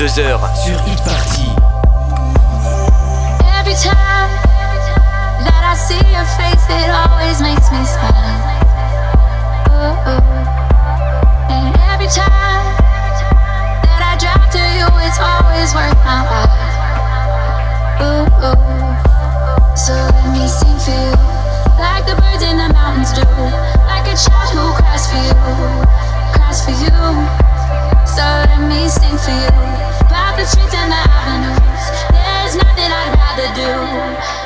22h sur Hit Party. Every time that I see your face, it always makes me smile. Oh, oh. And every time that I drive to you, it's always worth my while. Oh, oh. So let me sing for you, like the birds in the mountains do, like a child who cries for you, cries for you. So let me sing for you, the streets and the avenues. There's nothing I'd rather do.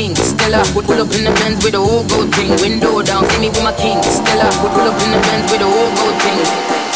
king, Stella. Would pull up in the Benz with the whole gold thing. Window down, see me with my king, Stella. Would pull up in the Benz with the whole gold thing.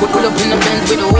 Would pull up in the Benz with a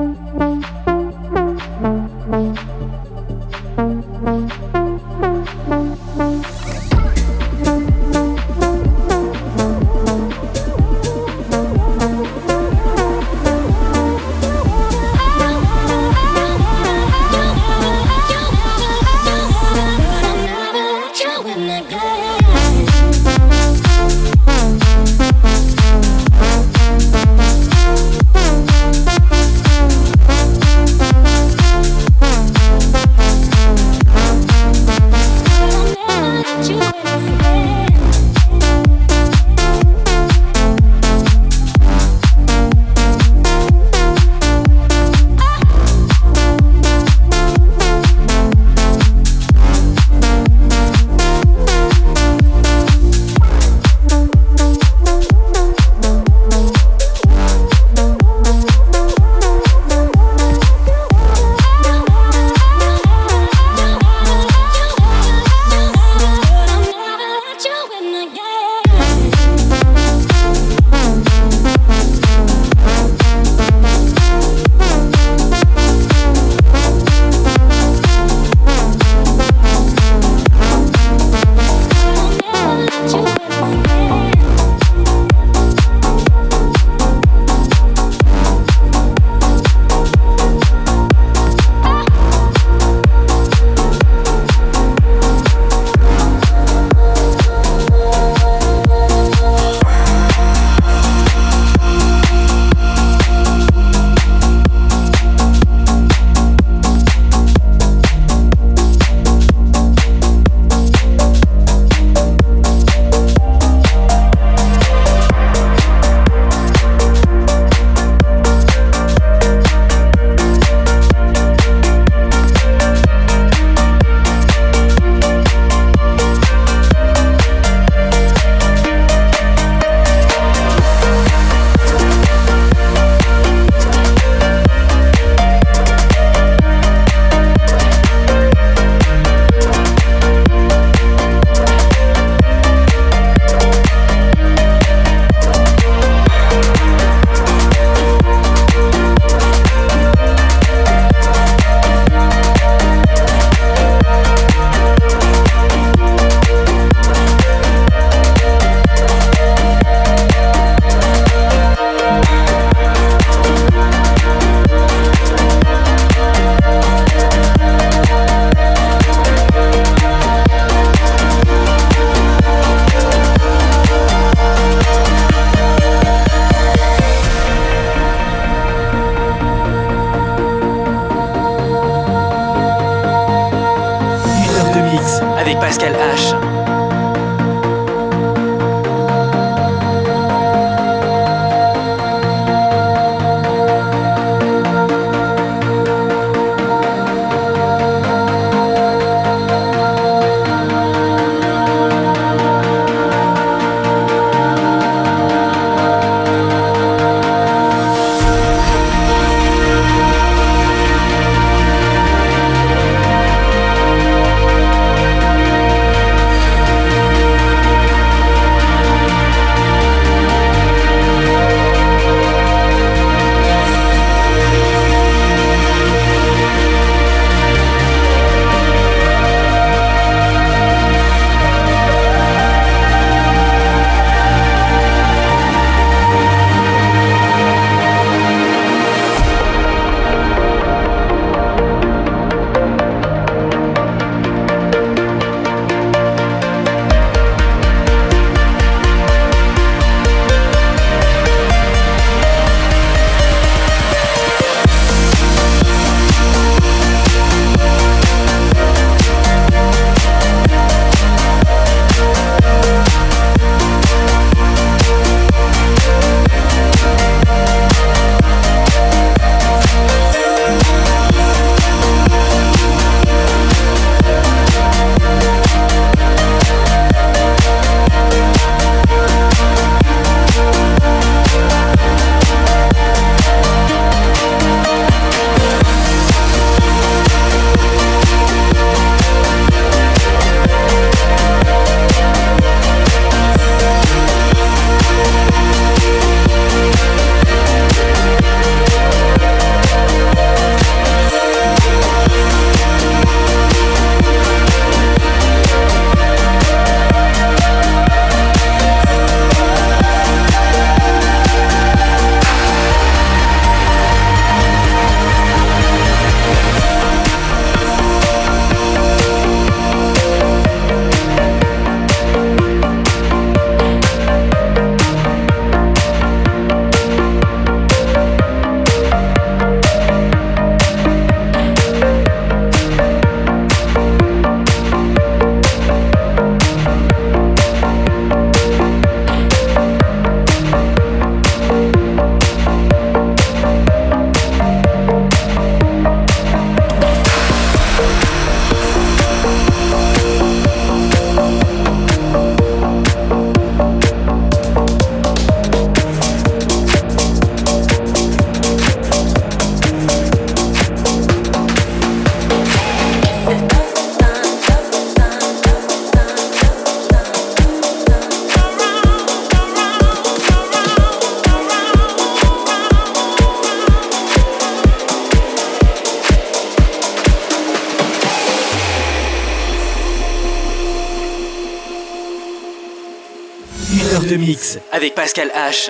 avec Pascal H.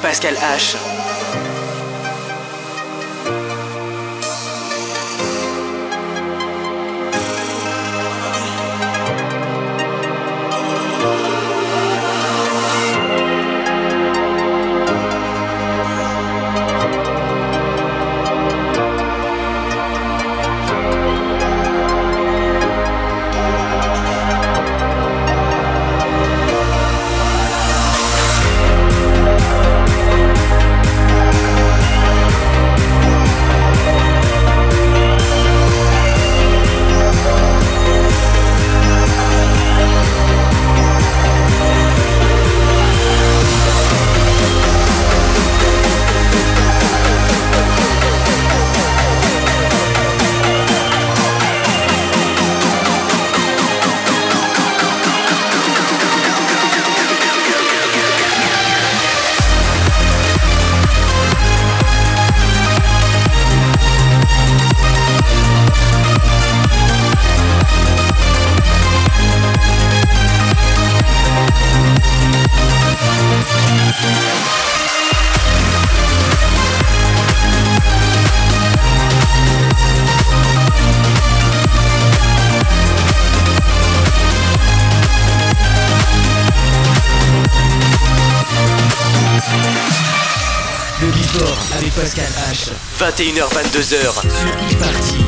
Pascal H. 21h22h sur e-party.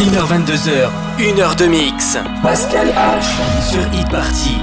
21h22h, 1h de mix. Pascal H sur Hit Party.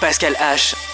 Pascal H.